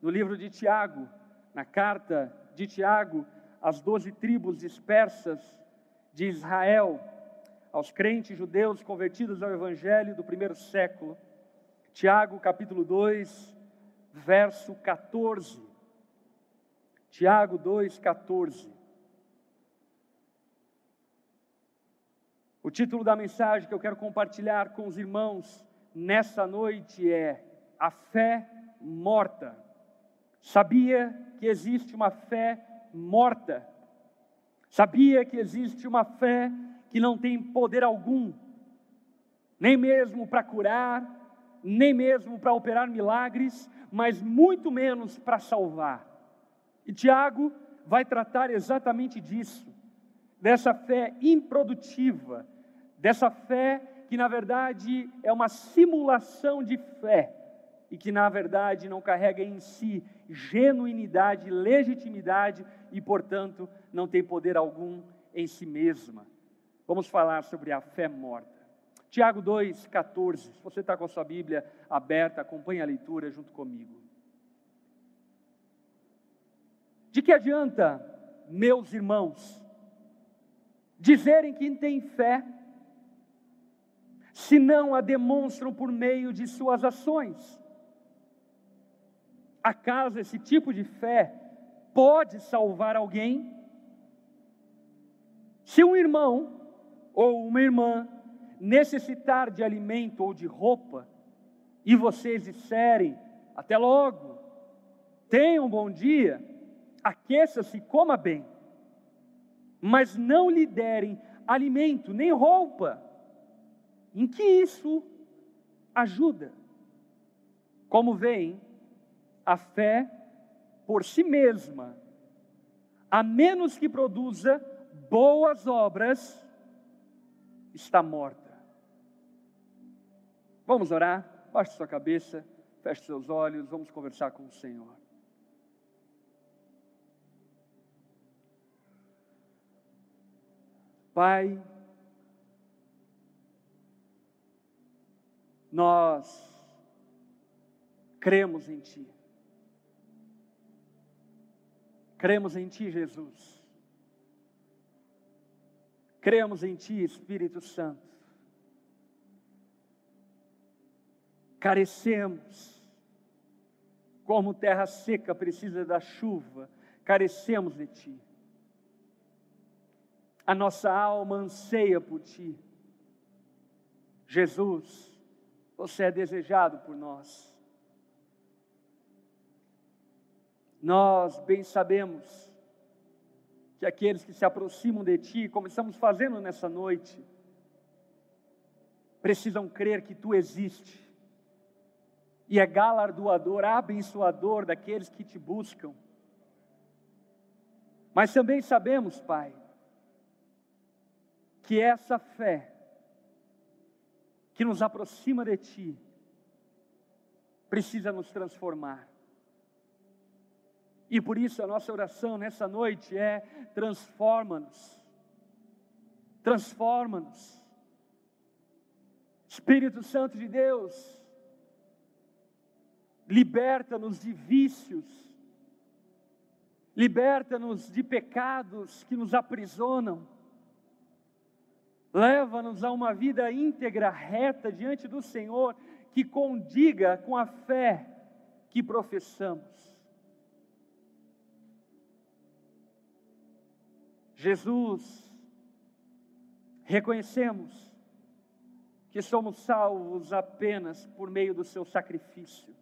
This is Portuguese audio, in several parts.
no livro de Tiago, na carta de Tiago às doze tribos dispersas de Israel, aos crentes judeus convertidos ao Evangelho do primeiro século. Tiago, capítulo 2, verso 14. Tiago 2, 14. O título da mensagem que eu quero compartilhar com os irmãos nessa noite é A Fé Morta. Sabia que existe uma fé morta? Sabia que existe uma fé que não tem poder algum, nem mesmo para curar, nem mesmo para operar milagres, mas muito menos para salvar. E Tiago vai tratar exatamente disso, dessa fé improdutiva, dessa fé que na verdade é uma simulação de fé e que na verdade não carrega em si genuinidade, legitimidade e, portanto, não tem poder algum em si mesma. Vamos falar sobre a fé morta. Tiago 2,14. Se você está com a sua Bíblia aberta, acompanhe a leitura junto comigo. De que adianta, meus irmãos, dizerem que têm fé, se não a demonstram por meio de suas ações? Acaso esse tipo de fé pode salvar alguém? Se um irmão ou uma irmã necessitar de alimento ou de roupa, e vocês disserem, até logo, tenha um bom dia, aqueça-se, coma bem, mas não lhe derem alimento nem roupa, em que isso ajuda? Como veem, a fé por si mesma, a menos que produza boas obras, está morta. Vamos orar? Baixe sua cabeça, feche seus olhos, vamos conversar com o Senhor. Pai, nós cremos em Ti. Cremos em Ti, Jesus. Cremos em Ti, Espírito Santo. Carecemos, como terra seca precisa da chuva, carecemos de Ti. A nossa alma anseia por Ti. Jesus, você é desejado por nós. Nós bem sabemos que aqueles que se aproximam de Ti, como estamos fazendo nessa noite, precisam crer que Tu existes e é galardoador, abençoador daqueles que te buscam. Mas também sabemos, Pai, que essa fé que nos aproxima de Ti precisa nos transformar. E por isso a nossa oração nessa noite é: transforma-nos, transforma-nos. Espírito Santo de Deus, liberta-nos de vícios, liberta-nos de pecados que nos aprisionam, leva-nos a uma vida íntegra, reta diante do Senhor, que condiga com a fé que professamos. Jesus, reconhecemos que somos salvos apenas por meio do seu sacrifício,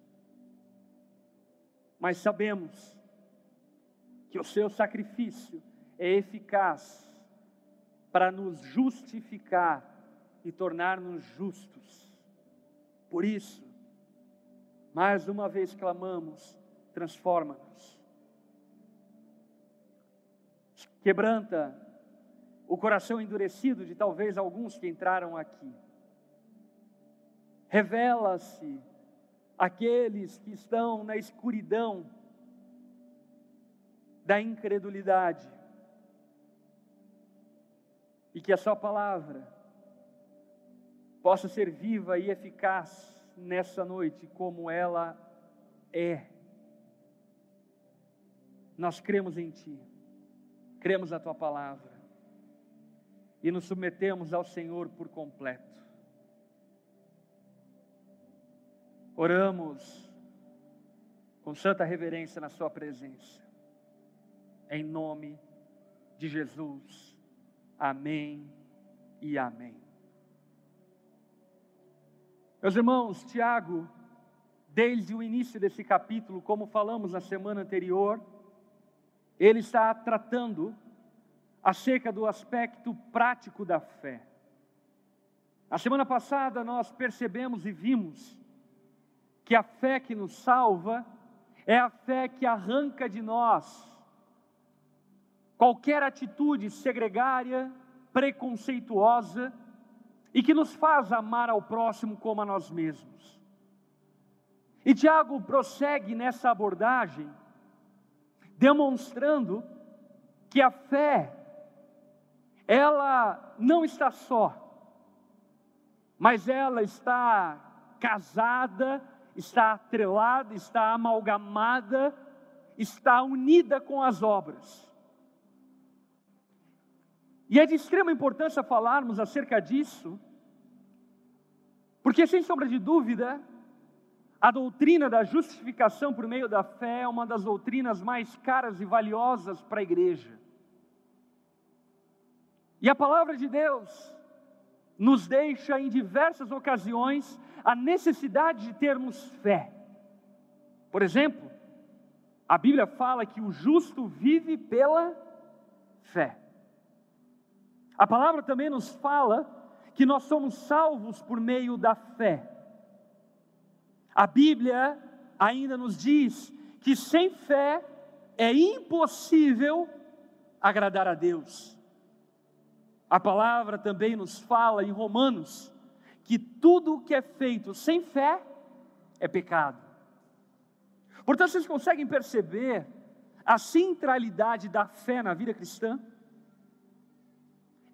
mas sabemos que o seu sacrifício é eficaz para nos justificar e tornar-nos justos. Por isso, mais uma vez clamamos: transforma-nos quebranta o coração endurecido de talvez alguns que entraram aqui. Revela-se aqueles que estão na escuridão da incredulidade. E que a Sua palavra possa ser viva e eficaz nessa noite, como ela é. nós cremos em Ti, cremos na Tua palavra e nos submetemos ao Senhor por completo. Oramos com santa reverência na Sua presença, em nome de Jesus. Amém e amém. Meus irmãos, Tiago, desde o início desse capítulo, como falamos na semana anterior, ele está tratando acerca do aspecto prático da fé. Na semana passada nós percebemos e vimos que a fé que nos salva é a fé que arranca de nós qualquer atitude segregária, preconceituosa e que nos faz amar ao próximo como a nós mesmos. E Tiago prossegue nessa abordagem, demonstrando que a fé, ela não está só, mas ela está casada, está atrelada, está amalgamada, está unida com as obras. E é de extrema importância falarmos acerca disso, porque, sem sombra de dúvida, a doutrina da justificação por meio da fé é uma das doutrinas mais caras e valiosas para a igreja. E a palavra de Deus nos deixa em diversas ocasiões a necessidade de termos fé. Por exemplo, a Bíblia fala que o justo vive pela fé. A palavra também nos fala que nós somos salvos por meio da fé. A Bíblia ainda nos diz que sem fé é impossível agradar a Deus. A palavra também nos fala em Romanos que tudo o que é feito sem fé é pecado. Portanto, vocês conseguem perceber a centralidade da fé na vida cristã?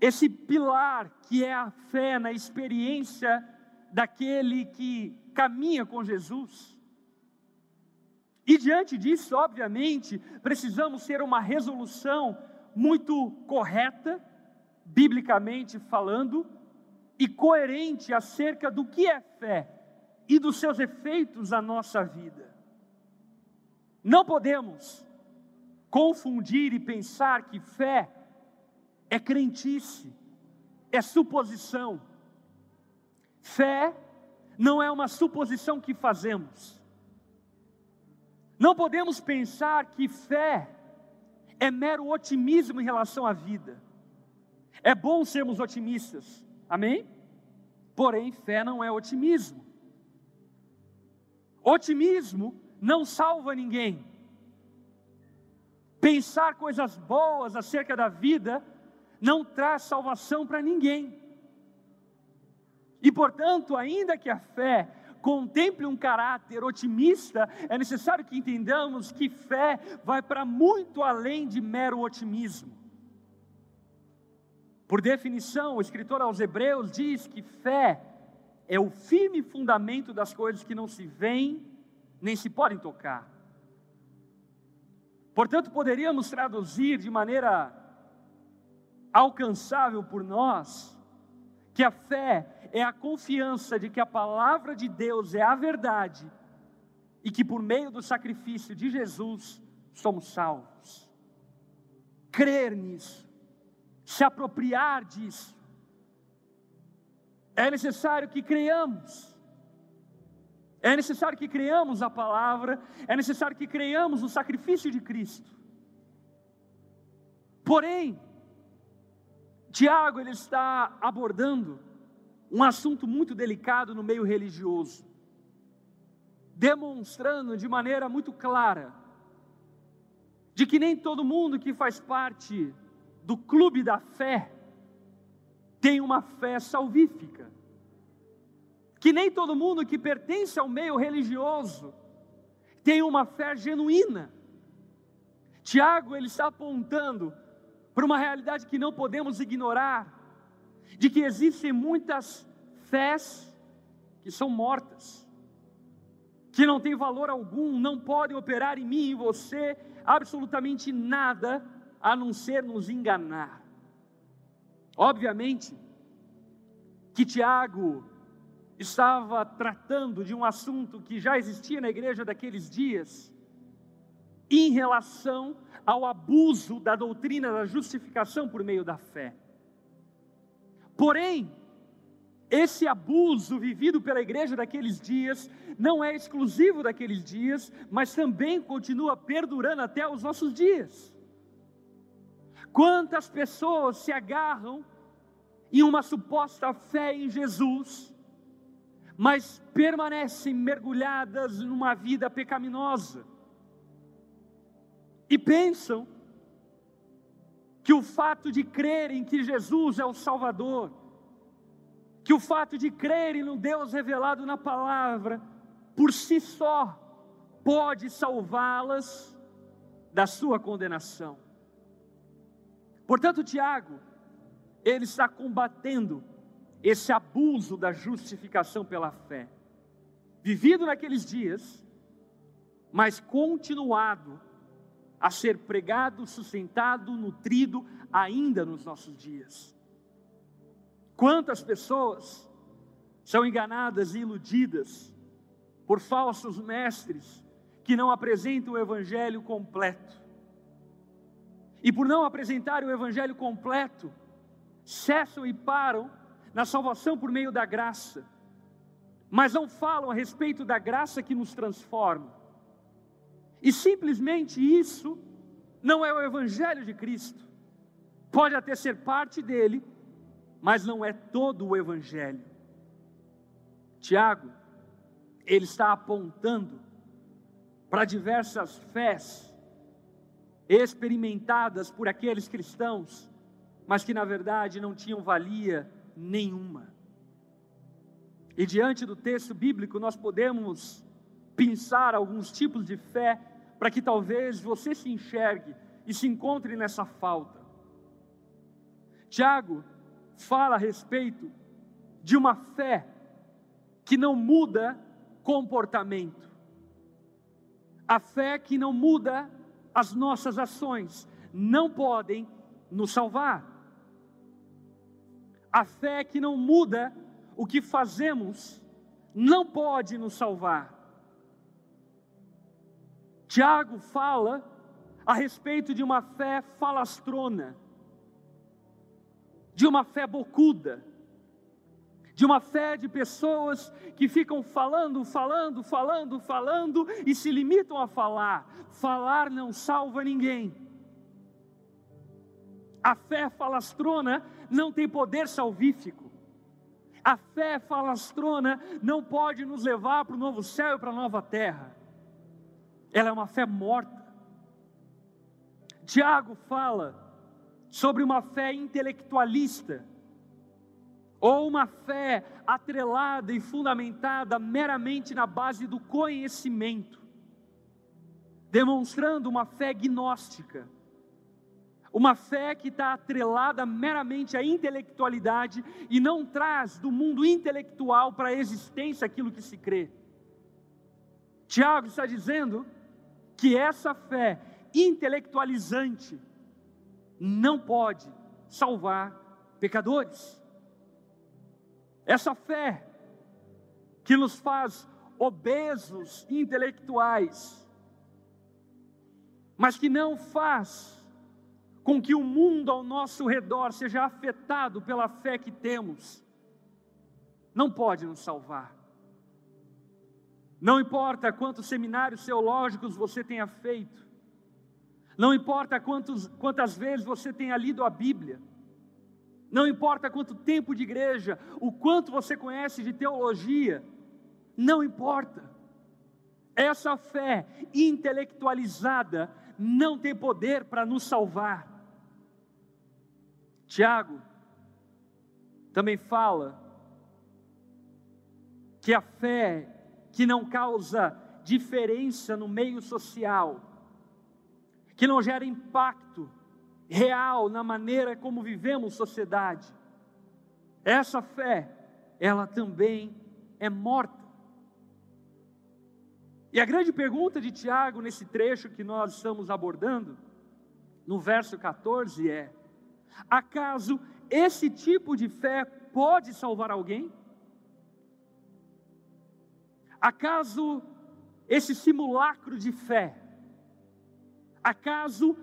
esse pilar que é a fé na experiência daquele que caminha com Jesus. E diante disso, obviamente, precisamos ter uma resolução muito correta, biblicamente falando, e coerente acerca do que é fé e dos seus efeitos na nossa vida. Não podemos confundir e pensar que fé é crentice, é suposição. Fé não é uma suposição que fazemos. Não podemos pensar que fé é mero otimismo em relação à vida. É bom sermos otimistas, amém? Porém, fé não é otimismo. Otimismo não salva ninguém. Pensar coisas boas acerca da vida não traz salvação para ninguém. E portanto, ainda que a fé contemple um caráter otimista, é necessário que entendamos que fé vai para muito além de mero otimismo. Por definição, o escritor aos Hebreus diz que fé é o firme fundamento das coisas que não se veem nem se podem tocar. Portanto, poderíamos traduzir de maneira alcançável por nós, que a fé é a confiança de que a palavra de Deus é a verdade e que por meio do sacrifício de Jesus somos salvos. Crer nisso, se apropriar disso, é necessário que creiamos. É necessário que creiamos a palavra, é necessário que creiamos no sacrifício de Cristo. Porém, Tiago ele está abordando um assunto muito delicado no meio religioso, demonstrando de maneira muito clara de que nem todo mundo que faz parte do clube da fé tem uma fé salvífica. Que nem todo mundo que pertence ao meio religioso tem uma fé genuína. Tiago ele está apontando para uma realidade que não podemos ignorar, de que existem muitas fés que são mortas, que não tem valor algum, não podem operar em mim e em você absolutamente nada a não ser nos enganar. Obviamente que Tiago estava tratando de um assunto que já existia na igreja daqueles dias, em relação ao abuso da doutrina da justificação por meio da fé. Porém, esse abuso vivido pela igreja daqueles dias não é exclusivo daqueles dias, mas também continua perdurando até os nossos dias. Quantas pessoas se agarram em uma suposta fé em Jesus, mas permanecem mergulhadas numa vida pecaminosa e pensam que o fato de crerem que Jesus é o Salvador, que o fato de crerem no Deus revelado na palavra, por si só, pode salvá-las da sua condenação. Portanto, Tiago, ele está combatendo esse abuso da justificação pela fé, vivido naqueles dias, mas continuado a ser pregado, sustentado, nutrido ainda nos nossos dias. Quantas pessoas são enganadas e iludidas por falsos mestres que não apresentam o evangelho completo. E por não apresentarem o evangelho completo, cessam e param na salvação por meio da graça, mas não falam a respeito da graça que nos transforma. E simplesmente isso não é o evangelho de Cristo. Pode até ser parte dele, mas não é todo o evangelho. Tiago, ele está apontando para diversas fés experimentadas por aqueles cristãos, mas que na verdade não tinham valia nenhuma. E diante do texto bíblico, nós podemos pensar alguns tipos de fé para que talvez você se enxergue e se encontre nessa falta. Tiago fala a respeito de uma fé que não muda comportamento. A fé que não muda as nossas ações não podem nos salvar. A fé que não muda o que fazemos não pode nos salvar. Tiago fala a respeito de uma fé falastrona, de uma fé bocuda, de uma fé de pessoas que ficam falando, falando, falando, falando e se limitam a falar. Falar não salva ninguém. A fé falastrona não tem poder salvífico. A fé falastrona não pode nos levar para o novo céu e para a nova terra. Ela é uma fé morta. Tiago fala sobre uma fé intelectualista ou uma fé atrelada e fundamentada meramente na base do conhecimento, demonstrando uma fé gnóstica, uma fé que está atrelada meramente à intelectualidade e não traz do mundo intelectual para a existência aquilo que se crê. Tiago está dizendo que essa fé intelectualizante não pode salvar pecadores. Essa fé que nos faz obesos intelectuais, mas que não faz com que o mundo ao nosso redor seja afetado pela fé que temos, não pode nos salvar. Não importa quantos seminários teológicos você tenha feito, não importa quantos, quantas vezes você tenha lido a Bíblia, não importa quanto tempo de igreja, o quanto você conhece de teologia, não importa. Essa fé intelectualizada não tem poder para nos salvar. Tiago também fala que a fé que não causa diferença no meio social, que não gera impacto real na maneira como vivemos sociedade. Essa fé, ela também é morta. E a grande pergunta de Tiago nesse trecho que nós estamos abordando, no verso 14, é: acaso esse tipo de fé pode salvar alguém? Acaso esse simulacro de fé, acaso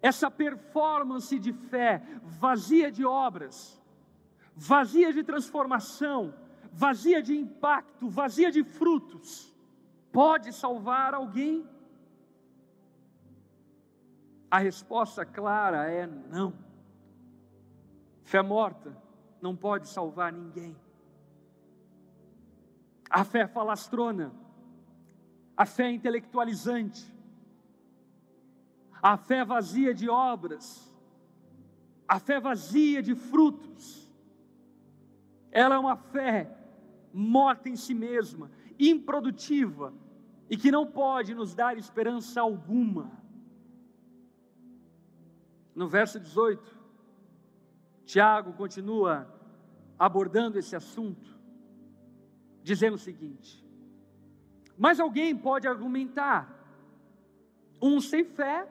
essa performance de fé vazia de obras, vazia de transformação, vazia de impacto, vazia de frutos, pode salvar alguém? A resposta clara é não. Fé morta não pode salvar ninguém. A fé falastrona, a fé intelectualizante, a fé vazia de obras, a fé vazia de frutos, ela é uma fé morta em si mesma, improdutiva, e que não pode nos dar esperança alguma. No verso 18, Tiago continua abordando esse assunto, dizendo o seguinte: Mas alguém pode argumentar, um sem fé,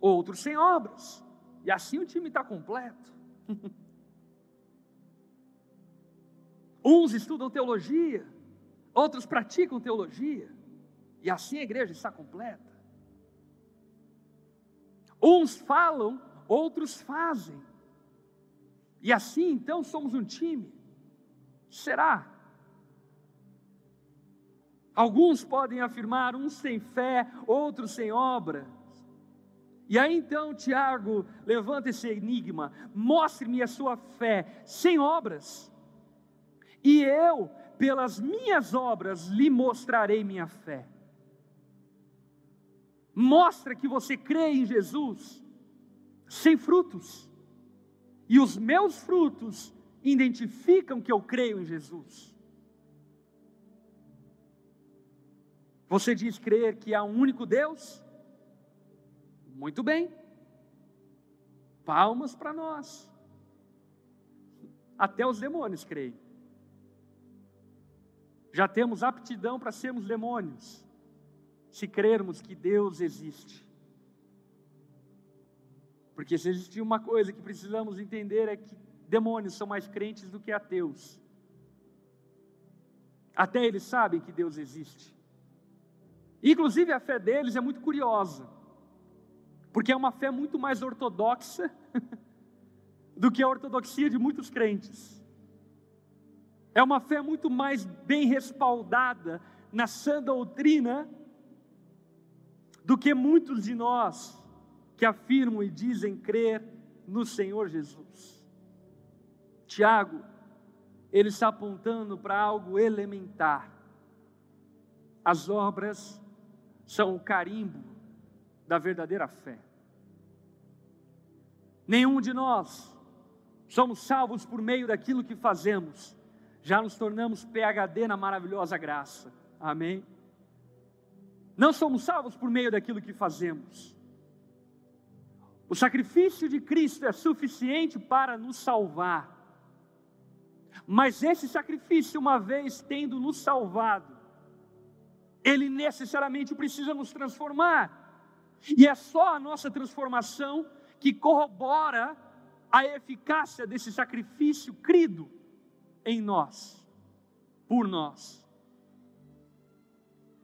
outro sem obras, e assim o time está completo. Uns estudam teologia, outros praticam teologia, e assim a igreja está completa. Uns falam, outros fazem. E assim então somos um time. Será? Alguns podem afirmar, uns sem fé, outros sem obras. E aí então Tiago levanta esse enigma: mostre-me a sua fé sem obras, e eu, pelas minhas obras, lhe mostrarei minha fé. Mostra que você crê em Jesus sem frutos. E os meus frutos identificam que eu creio em Jesus. Você diz crer que há um único Deus? Muito bem. Palmas para nós. Até os demônios creem. Já temos aptidão para sermos demônios se crermos que Deus existe. Porque se existir uma coisa que precisamos entender é que demônios são mais crentes do que ateus. Até eles sabem que Deus existe. Inclusive a fé deles é muito curiosa, porque é uma fé muito mais ortodoxa do que a ortodoxia de muitos crentes. É uma fé muito mais bem respaldada na sã doutrina do que muitos de nós que afirmam e dizem crer no Senhor Jesus. Tiago, ele está apontando para algo elementar. As obras são o carimbo da verdadeira fé. Nenhum de nós somos salvos por meio daquilo que fazemos, já nos tornamos PHD na maravilhosa graça. Amém? Não somos salvos por meio daquilo que fazemos. O sacrifício de Cristo é suficiente para nos salvar. Mas esse sacrifício, uma vez tendo nos salvado, ele necessariamente precisa nos transformar. E é só a nossa transformação que corrobora a eficácia desse sacrifício crido em nós, por nós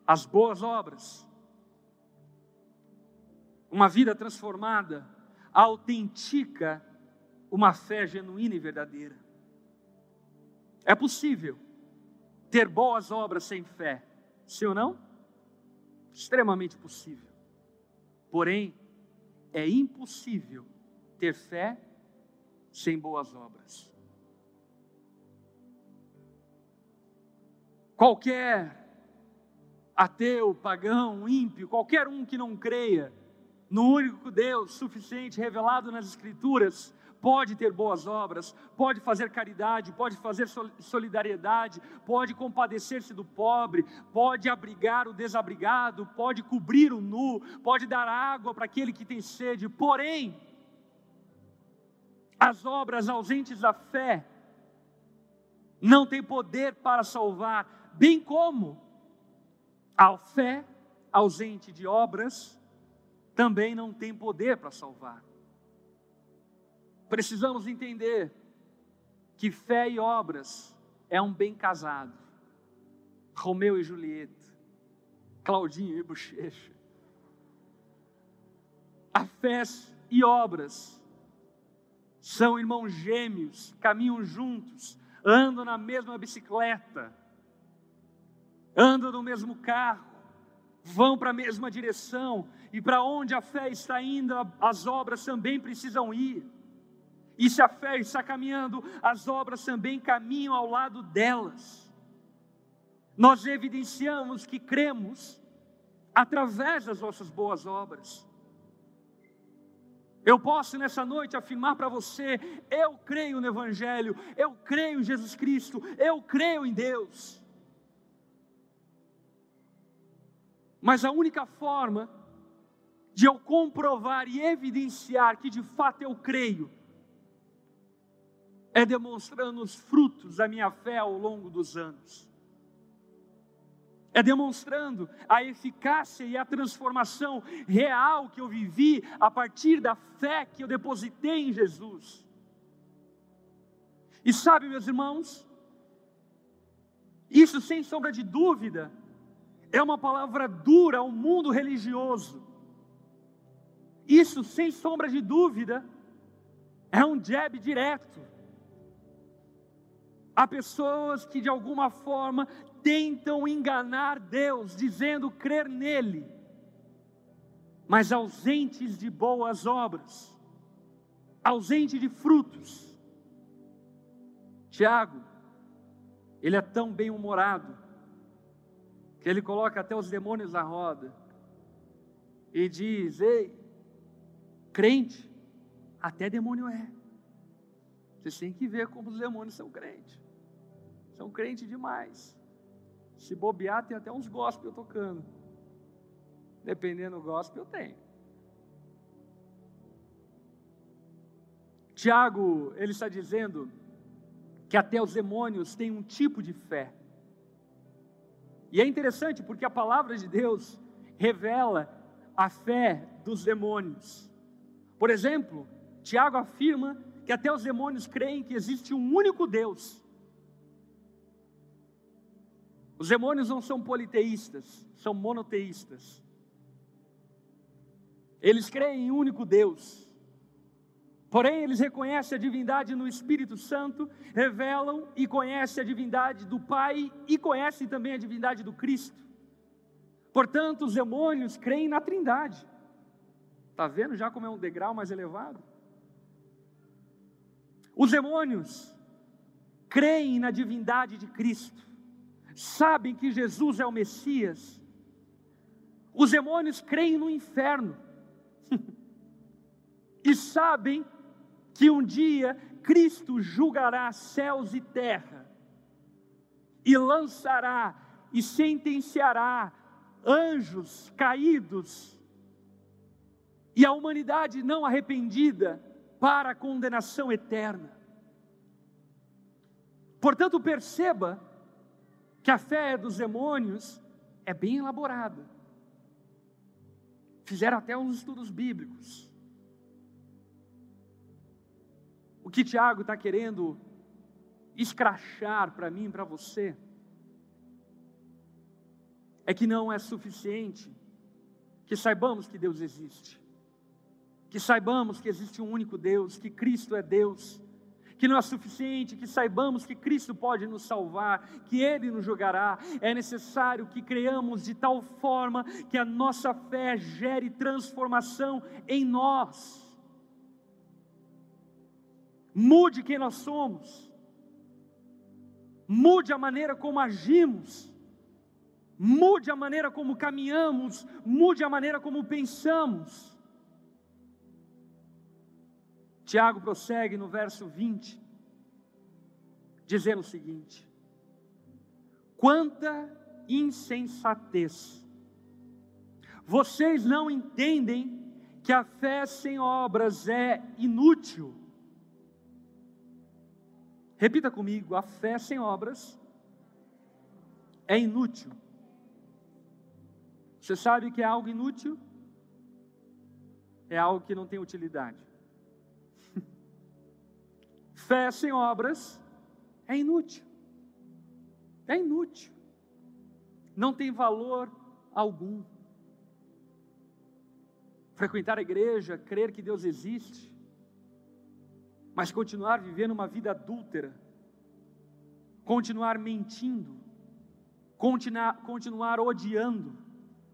as boas obras. Uma vida transformada autentica uma fé genuína e verdadeira. É possível ter boas obras sem fé, sim ou não? Extremamente possível. Porém, é impossível ter fé sem boas obras. Qualquer ateu, pagão, ímpio, qualquer um que não creia no único Deus suficiente revelado nas Escrituras, pode ter boas obras, pode fazer caridade, pode fazer solidariedade, pode compadecer-se do pobre, pode abrigar o desabrigado, pode cobrir o nu, pode dar água para aquele que tem sede. Porém, as obras ausentes da fé não têm poder para salvar, bem como A fé ausente de obras também não tem poder para salvar. Precisamos entender que fé e obras é um bem casado. Romeu e Julieta, Claudinho e Bochecha. A fé e obras são irmãos gêmeos, caminham juntos, andam na mesma bicicleta, andam no mesmo carro, vão para a mesma direção, e para onde a fé está indo, as obras também precisam ir. E se a fé está caminhando, as obras também caminham ao lado delas. Nós evidenciamos que cremos através das nossas boas obras. Eu posso nessa noite afirmar para você: eu creio no Evangelho, eu creio em Jesus Cristo, eu creio em Deus. Mas a única forma de eu comprovar e evidenciar que de fato eu creio é demonstrando os frutos da minha fé ao longo dos anos é demonstrando a eficácia e a transformação real que eu vivi a partir da fé que eu depositei em Jesus. E sabe, meus irmãos, isso sem sombra de dúvida é uma palavra dura ao mundo religioso. Isso sem sombra de dúvida é um jab direto. Há pessoas que de alguma forma tentam enganar Deus, dizendo crer nele, mas ausentes de boas obras, ausente de frutos. Tiago, ele é tão bem-humorado, que ele coloca até os demônios na roda, e diz: Ei, crente, até demônio é. Vocês têm que ver como os demônios são crentes. São crentes demais. Se bobear, tem até uns gospel tocando. Dependendo do gospel, tem. Tiago, ele está dizendo que até os demônios têm um tipo de fé. E é interessante porque a palavra de Deus revela a fé dos demônios. Por exemplo, Tiago afirma que até os demônios creem que existe um único Deus os demônios não são politeístas, são monoteístas. Eles creem em um único Deus. Porém, eles reconhecem a divindade no Espírito Santo, revelam e conhecem a divindade do Pai e conhecem também a divindade do Cristo. Portanto, os demônios creem na Trindade. Está vendo já como é um degrau mais elevado? Os demônios creem na divindade de Cristo sabem que Jesus é o Messias. Os demônios creem no inferno e sabem que um dia Cristo julgará céus e terra e lançará e sentenciará anjos caídos e a humanidade não arrependida para a condenação eterna. Portanto, perceba que a fé dos demônios é bem elaborada. Fizeram até uns estudos bíblicos. O que Tiago está querendo escrachar para mim e para você é que não é suficiente que saibamos que Deus existe, que saibamos que existe um único Deus, que Cristo é Deus, que não é suficiente que saibamos que Cristo pode nos salvar, que Ele nos julgará, é necessário que creamos de tal forma que a nossa fé gere transformação em nós. Mude quem nós somos, mude a maneira como agimos, mude a maneira como caminhamos, mude a maneira como pensamos. Tiago prossegue no verso 20, dizendo o seguinte: Quanta insensatez! Vocês não entendem que a fé sem obras é inútil. Repita comigo: a fé sem obras é inútil. Você sabe que é algo inútil? É algo que não tem utilidade. Fé sem obras é inútil. É inútil. Não tem valor algum. Frequentar a igreja, crer que Deus existe, mas continuar vivendo uma vida adúltera, continuar mentindo, continuar, continuar odiando,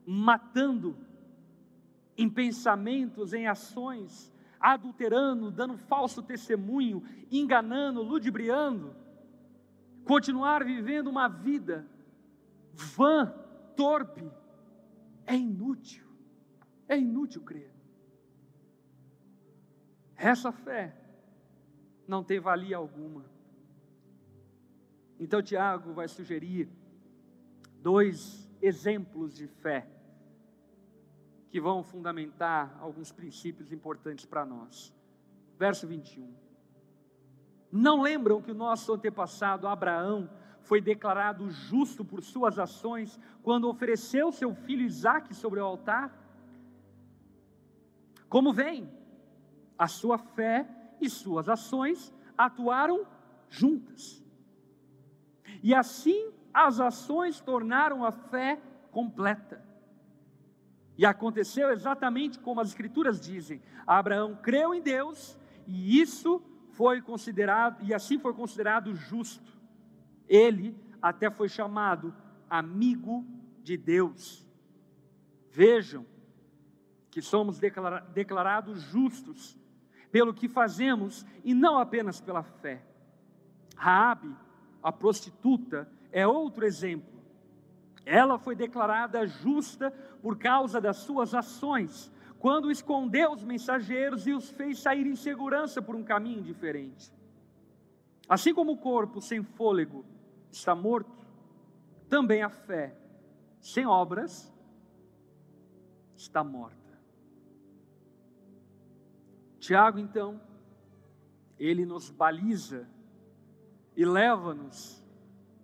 matando, em pensamentos, em ações, adulterando, dando falso testemunho, enganando, ludibriando, continuar vivendo uma vida vã, torpe, é inútil, é inútil crer. Essa fé não tem valia alguma. Então, Tiago vai sugerir dois exemplos de fé que vão fundamentar alguns princípios importantes para nós. Verso 21. Não lembram que o nosso antepassado Abraão foi declarado justo por suas ações quando ofereceu seu filho Isaque sobre o altar? Como vem? A sua fé e suas ações atuaram juntas. E assim as ações tornaram a fé completa. E aconteceu exatamente como as Escrituras dizem: Abraão creu em Deus e isso foi considerado, e assim foi considerado justo. Ele até foi chamado amigo de Deus. Vejam que somos declarados justos pelo que fazemos e não apenas pela fé. Raabe, a prostituta, é outro exemplo. Ela foi declarada justa por causa das suas ações, quando escondeu os mensageiros e os fez sair em segurança por um caminho diferente. Assim como o corpo sem fôlego está morto, também a fé sem obras está morta. Tiago, então, ele nos baliza e leva-nos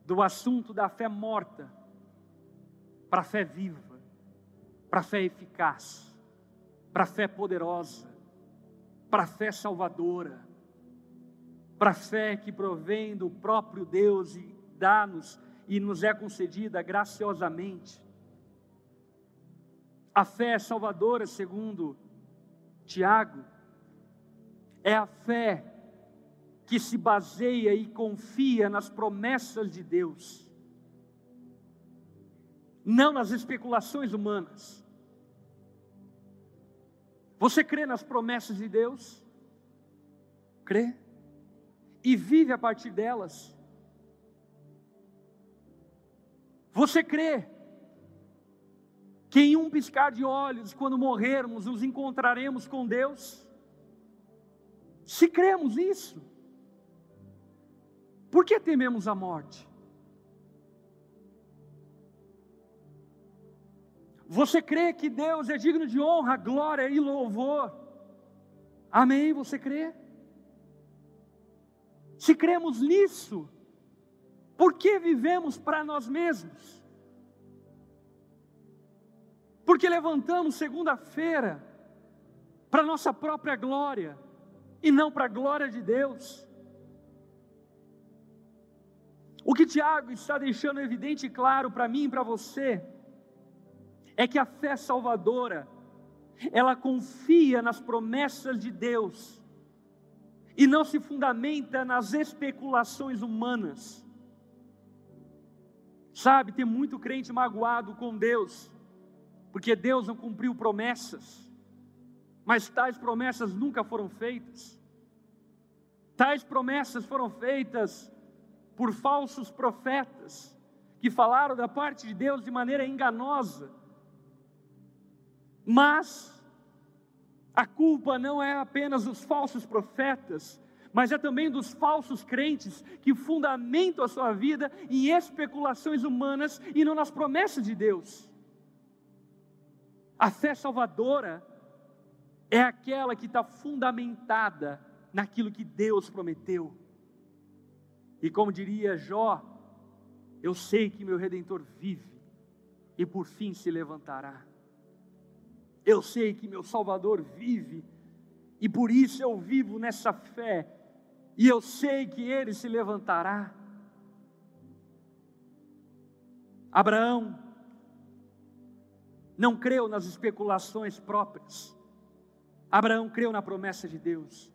do assunto da fé morta para a fé viva, para a fé eficaz, para a fé poderosa, para a fé salvadora, para a fé que provém do próprio Deus e dá-nos e nos é concedida graciosamente. A fé salvadora, segundo Tiago, é a fé que se baseia e confia nas promessas de Deus, não nas especulações humanas. Você crê nas promessas de Deus? Crê? E vive a partir delas? Você crê que em um piscar de olhos, quando morrermos, nos encontraremos com Deus? Se cremos nisso, por que tememos a morte? Você crê que Deus é digno de honra, glória e louvor? Amém? Você crê? Se cremos nisso, por que vivemos para nós mesmos? Porque levantamos segunda-feira para nossa própria glória e não para a glória de Deus. O que Tiago está deixando evidente e claro para mim e para você é que a fé salvadora, ela confia nas promessas de Deus e não se fundamenta nas especulações humanas. Sabe, tem muito crente magoado com Deus, porque Deus não cumpriu promessas, mas tais promessas nunca foram feitas. Tais promessas foram feitas por falsos profetas que falaram da parte de Deus de maneira enganosa. Mas a culpa não é apenas dos falsos profetas, mas é também dos falsos crentes que fundamentam a sua vida em especulações humanas e não nas promessas de Deus. A fé salvadora é aquela que está fundamentada naquilo que Deus prometeu. E como diria Jó, eu sei que meu redentor vive, e por fim se levantará. Eu sei que meu Salvador vive e por isso eu vivo nessa fé, e eu sei que ele se levantará. Abraão não creu nas especulações próprias, Abraão creu na promessa de Deus.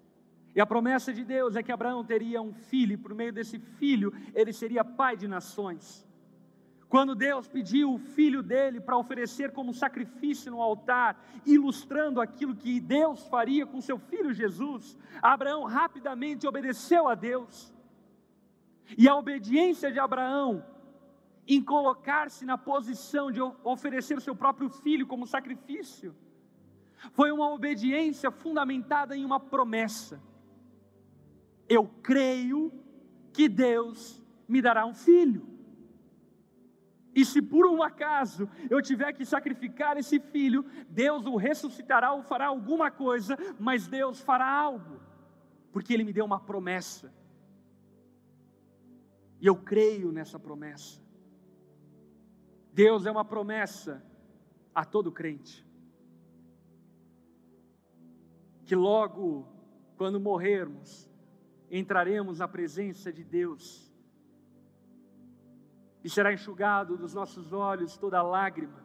E a promessa de Deus é que Abraão teria um filho, e por meio desse filho ele seria pai de nações. Quando Deus pediu o filho dele para oferecer como sacrifício no altar, ilustrando aquilo que Deus faria com seu filho Jesus, Abraão rapidamente obedeceu a Deus. E a obediência de Abraão em colocar-se na posição de oferecer o seu próprio filho como sacrifício, foi uma obediência fundamentada em uma promessa. Eu creio que Deus me dará um filho. E se por um acaso eu tiver que sacrificar esse filho, Deus o ressuscitará ou fará alguma coisa, mas Deus fará algo, porque Ele me deu uma promessa. E eu creio nessa promessa. Deus é uma promessa a todo crente. Que logo, quando morrermos, entraremos na presença de Deus e será enxugado dos nossos olhos toda lágrima,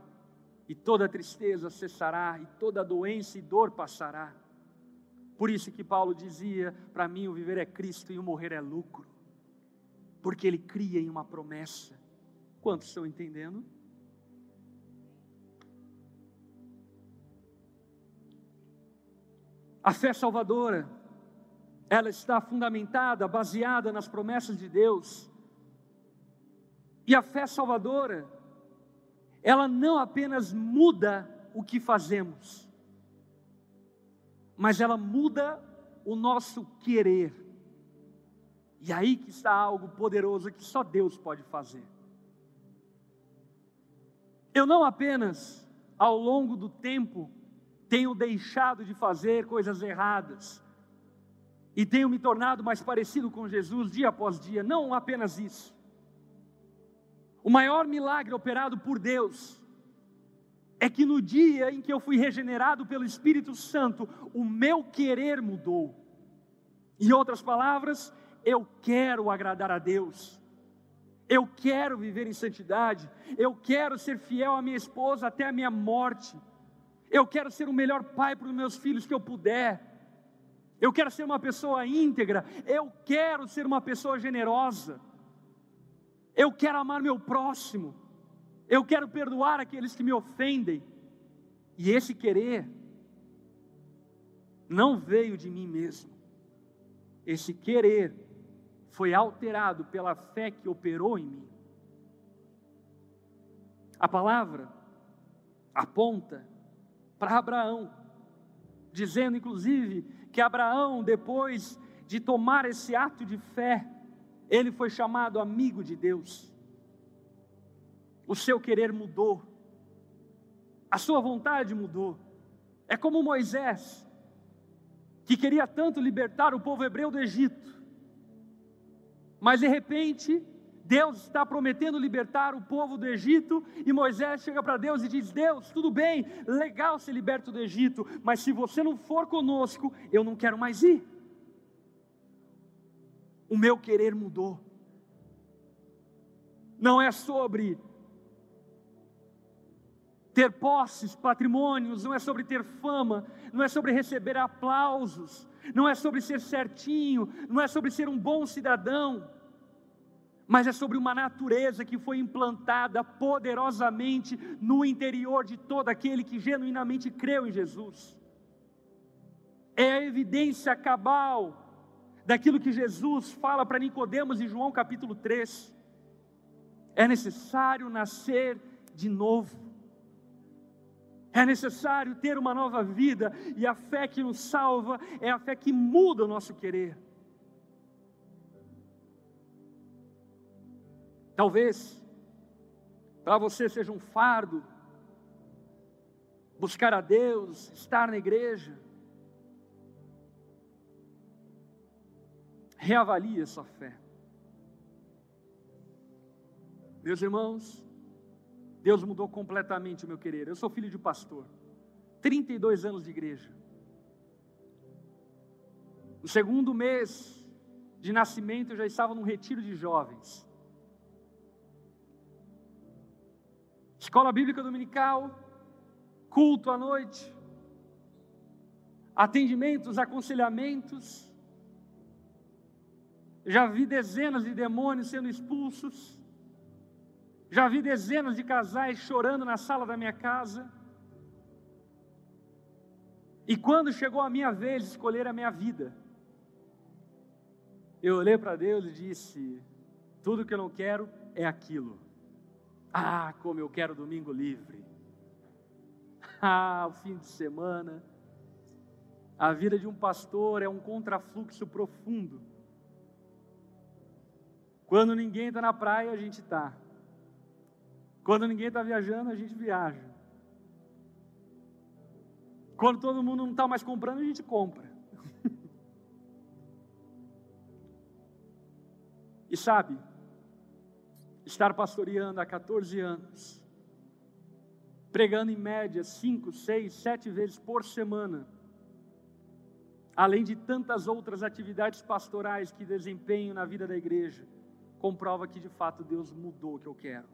e toda tristeza cessará, e toda doença e dor passará. Por isso que Paulo dizia: para mim o viver é Cristo e o morrer é lucro, porque ele cria em uma promessa. Quantos estão entendendo? A fé salvadora, ela está fundamentada, baseada nas promessas de Deus e a fé salvadora, ela não apenas muda o que fazemos, mas ela muda o nosso querer. E aí que está algo poderoso que só Deus pode fazer. Eu não apenas, ao longo do tempo, tenho deixado de fazer coisas erradas, e tenho me tornado mais parecido com Jesus dia após dia, não apenas isso. O maior milagre operado por Deus é que no dia em que eu fui regenerado pelo Espírito Santo, o meu querer mudou. Em outras palavras, eu quero agradar a Deus. Eu quero viver em santidade, eu quero ser fiel à minha esposa até a minha morte. Eu quero ser o melhor pai para os meus filhos que eu puder. Eu quero ser uma pessoa íntegra, eu quero ser uma pessoa generosa. Eu quero amar meu próximo. Eu quero perdoar aqueles que me ofendem. E esse querer não veio de mim mesmo. Esse querer foi alterado pela fé que operou em mim. A palavra aponta para Abraão, dizendo inclusive que Abraão, depois de tomar esse ato de fé, ele foi chamado amigo de Deus. O seu querer mudou. A sua vontade mudou. É como Moisés, que queria tanto libertar o povo hebreu do Egito. Mas de repente, Deus está prometendo libertar o povo do Egito, e Moisés chega para Deus e diz: Deus, tudo bem, legal ser liberto do Egito, mas se você não for conosco, eu não quero mais ir o meu querer mudou. Não é sobre ter posses, patrimônios, não é sobre ter fama, não é sobre receber aplausos, não é sobre ser certinho, não é sobre ser um bom cidadão, mas é sobre uma natureza que foi implantada poderosamente no interior de todo aquele que genuinamente creu em Jesus. É a evidência cabal daquilo que Jesus fala para Nicodemos em João capítulo 3. É necessário nascer de novo. É necessário ter uma nova vida, e a fé que nos salva é a fé que muda o nosso querer. Talvez para você seja um fardo buscar a Deus, estar na igreja, reavalie a sua fé. Meus irmãos, Deus mudou completamente o meu querer. Eu sou filho de pastor, 32 anos de igreja. No segundo mês de nascimento, eu já estava num retiro de jovens. Escola Bíblica Dominical, culto à noite, atendimentos, aconselhamentos. Já vi dezenas de demônios sendo expulsos. Já vi dezenas de casais chorando na sala da minha casa. E quando chegou a minha vez de escolher a minha vida, eu olhei para Deus e disse: tudo que eu não quero é aquilo. Ah, como eu quero domingo livre. Ah, o fim de semana. A vida de um pastor é um contrafluxo profundo. Quando ninguém está na praia, a gente está. Quando ninguém está viajando, a gente viaja. Quando todo mundo não está mais comprando, a gente compra. E sabe, estar pastoreando há 14 anos, pregando em média 5, 6, 7 vezes por semana, além de tantas outras atividades pastorais que desempenho na vida da igreja, comprova que de fato Deus mudou o que eu quero.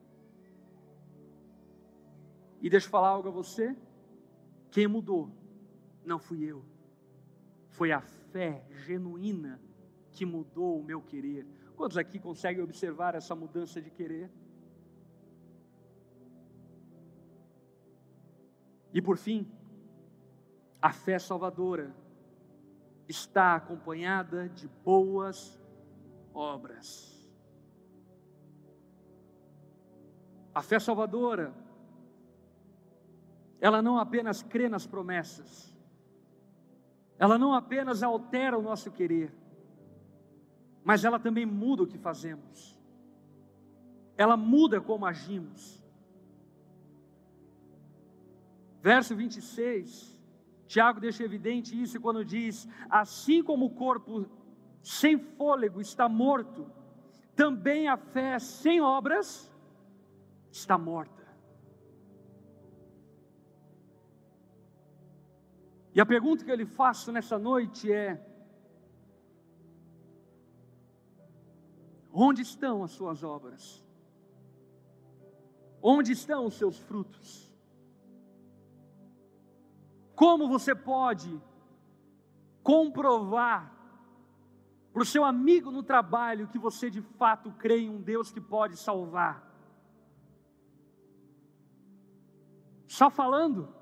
E deixa eu falar algo a você: quem mudou não fui eu, foi a fé genuína que mudou o meu querer. Quantos aqui conseguem observar essa mudança de querer? E por fim, a fé salvadora está acompanhada de boas obras. A fé salvadora, ela não apenas crê nas promessas, ela não apenas altera o nosso querer, mas ela também muda o que fazemos, ela muda como agimos. Verso 26, Tiago deixa evidente isso quando diz: Assim como o corpo sem fôlego está morto, também a fé sem obras está morta. E a pergunta que eu lhe faço nessa noite é: Onde estão as suas obras? Onde estão os seus frutos? Como você pode comprovar para o seu amigo no trabalho que você de fato crê em um Deus que pode salvar? Só falando?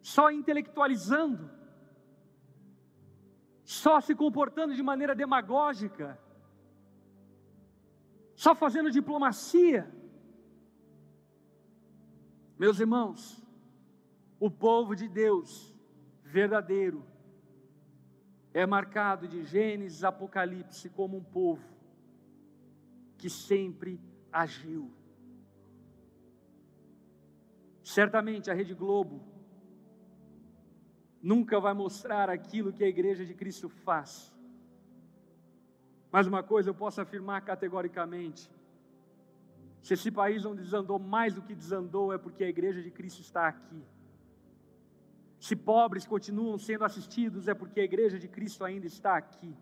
Só intelectualizando? só se comportando de maneira demagógica, só fazendo diplomacia. Meus irmãos, o povo de Deus verdadeiro é marcado de Gênesis Apocalipse como um povo que sempre agiu. Certamente a Rede Globo nunca vai mostrar aquilo que a igreja de Cristo faz. Mas uma coisa eu posso afirmar categoricamente: se esse país não desandou mais do que desandou, é porque a igreja de Cristo está aqui. Se pobres continuam sendo assistidos, é porque a igreja de Cristo ainda está aqui.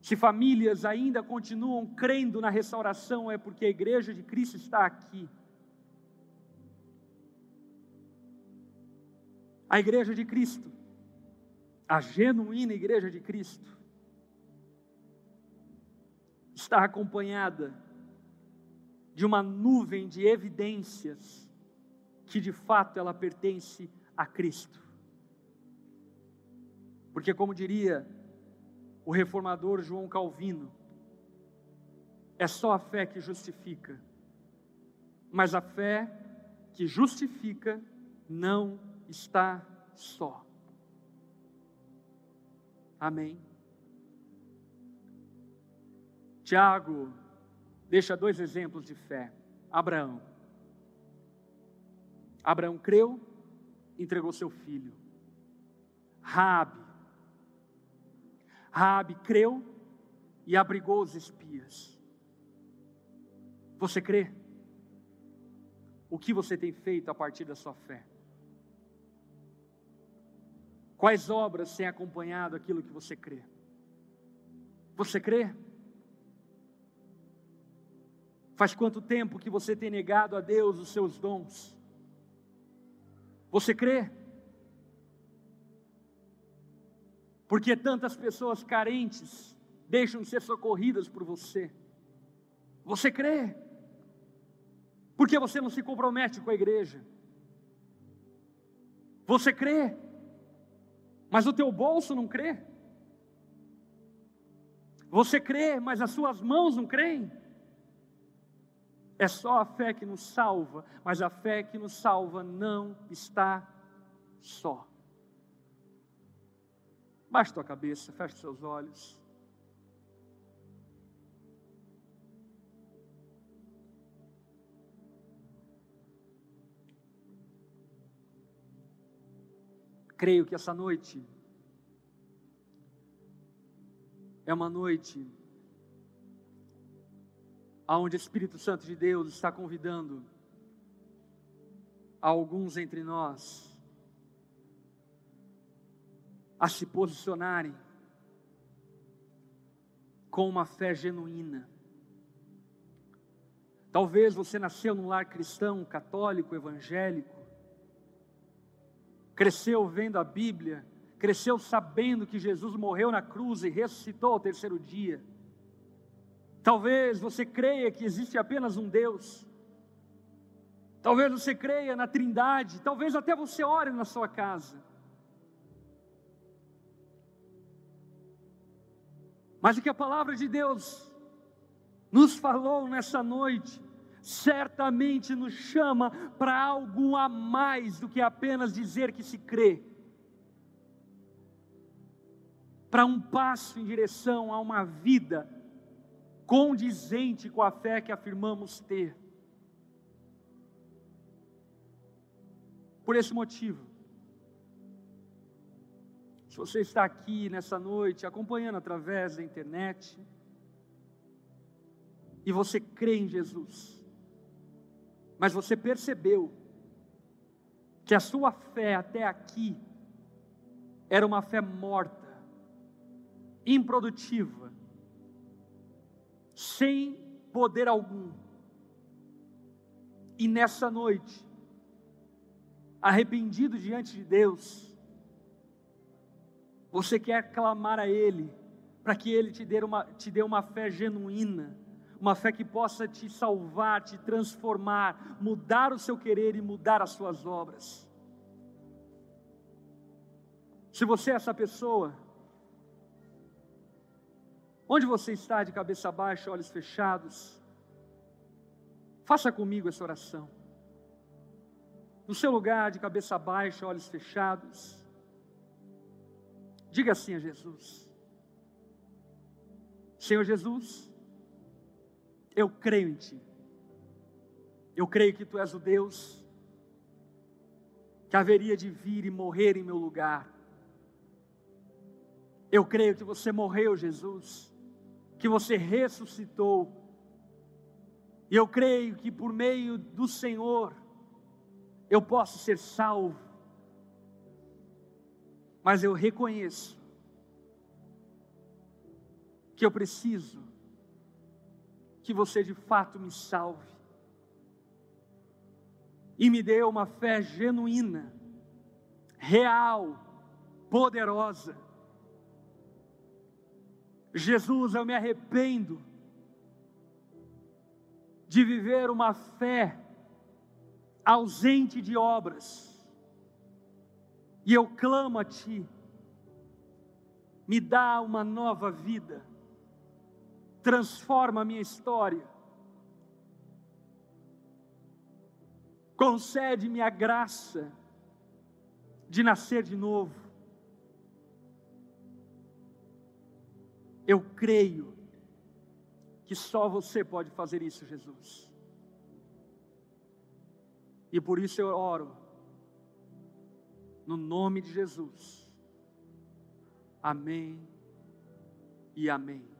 Se famílias ainda continuam crendo na restauração, é porque a igreja de Cristo está aqui. A igreja de Cristo, a genuína igreja de Cristo, está acompanhada de uma nuvem de evidências que de fato ela pertence a Cristo. Porque, como diria o reformador João Calvino, é só a fé que justifica, mas a fé que justifica não está só. Amém. Tiago deixa dois exemplos de fé. Abraão. Abraão creu, entregou seu filho. Rabi. Rabi creu e abrigou os espias. Você crê? O que você tem feito a partir da sua fé? Quais obras têm acompanhado aquilo que você crê? Você crê? Faz quanto tempo que você tem negado a Deus os seus dons? Você crê? Porque tantas pessoas carentes deixam de ser socorridas por você. Você crê? Porque você não se compromete com a igreja. Você crê? Mas o teu bolso não crê? Você crê, mas as suas mãos não creem? É só a fé que nos salva, mas a fé que nos salva não está só. Baixe tua cabeça, feche seus olhos. Creio que essa noite é uma noite aonde o Espírito Santo de Deus está convidando alguns entre nós a se posicionarem com uma fé genuína. Talvez você nasceu num lar cristão, católico, evangélico, cresceu vendo a Bíblia, cresceu sabendo que Jesus morreu na cruz e ressuscitou ao terceiro dia. Talvez você creia que existe apenas um Deus. Talvez você creia na Trindade, talvez até você ore na sua casa. Mas o que a palavra de Deus nos falou nessa noite, certamente nos chama para algo a mais do que apenas dizer que se crê. Para um passo em direção a uma vida condizente com a fé que afirmamos ter. Por esse motivo, se você está aqui nessa noite, acompanhando através da internet, e você crê em Jesus, mas você percebeu que a sua fé até aqui era uma fé morta, improdutiva, sem poder algum. E nessa noite, arrependido diante de Deus, você quer clamar a Ele, para que Ele te dê, uma, te dê uma fé genuína, uma fé que possa te salvar, te transformar, mudar o seu querer e mudar as suas obras. Se você é essa pessoa, onde você está de cabeça baixa, olhos fechados, faça comigo essa oração. No seu lugar, de cabeça baixa, olhos fechados, Diga assim a Jesus: Senhor Jesus, eu creio em Ti. Eu creio que Tu és o Deus que haveria de vir e morrer em meu lugar. Eu creio que você morreu, Jesus, que você ressuscitou. E eu creio que por meio do Senhor eu posso ser salvo mas eu reconheço que eu preciso que você de fato me salve. E me dê uma fé genuína, real, poderosa. Jesus, eu me arrependo de viver uma fé ausente de obras. E eu clamo a Ti, me dá uma nova vida, transforma a minha história, concede-me a graça de nascer de novo. Eu creio que só você pode fazer isso, Jesus. E por isso eu oro no nome de Jesus. Amém e amém.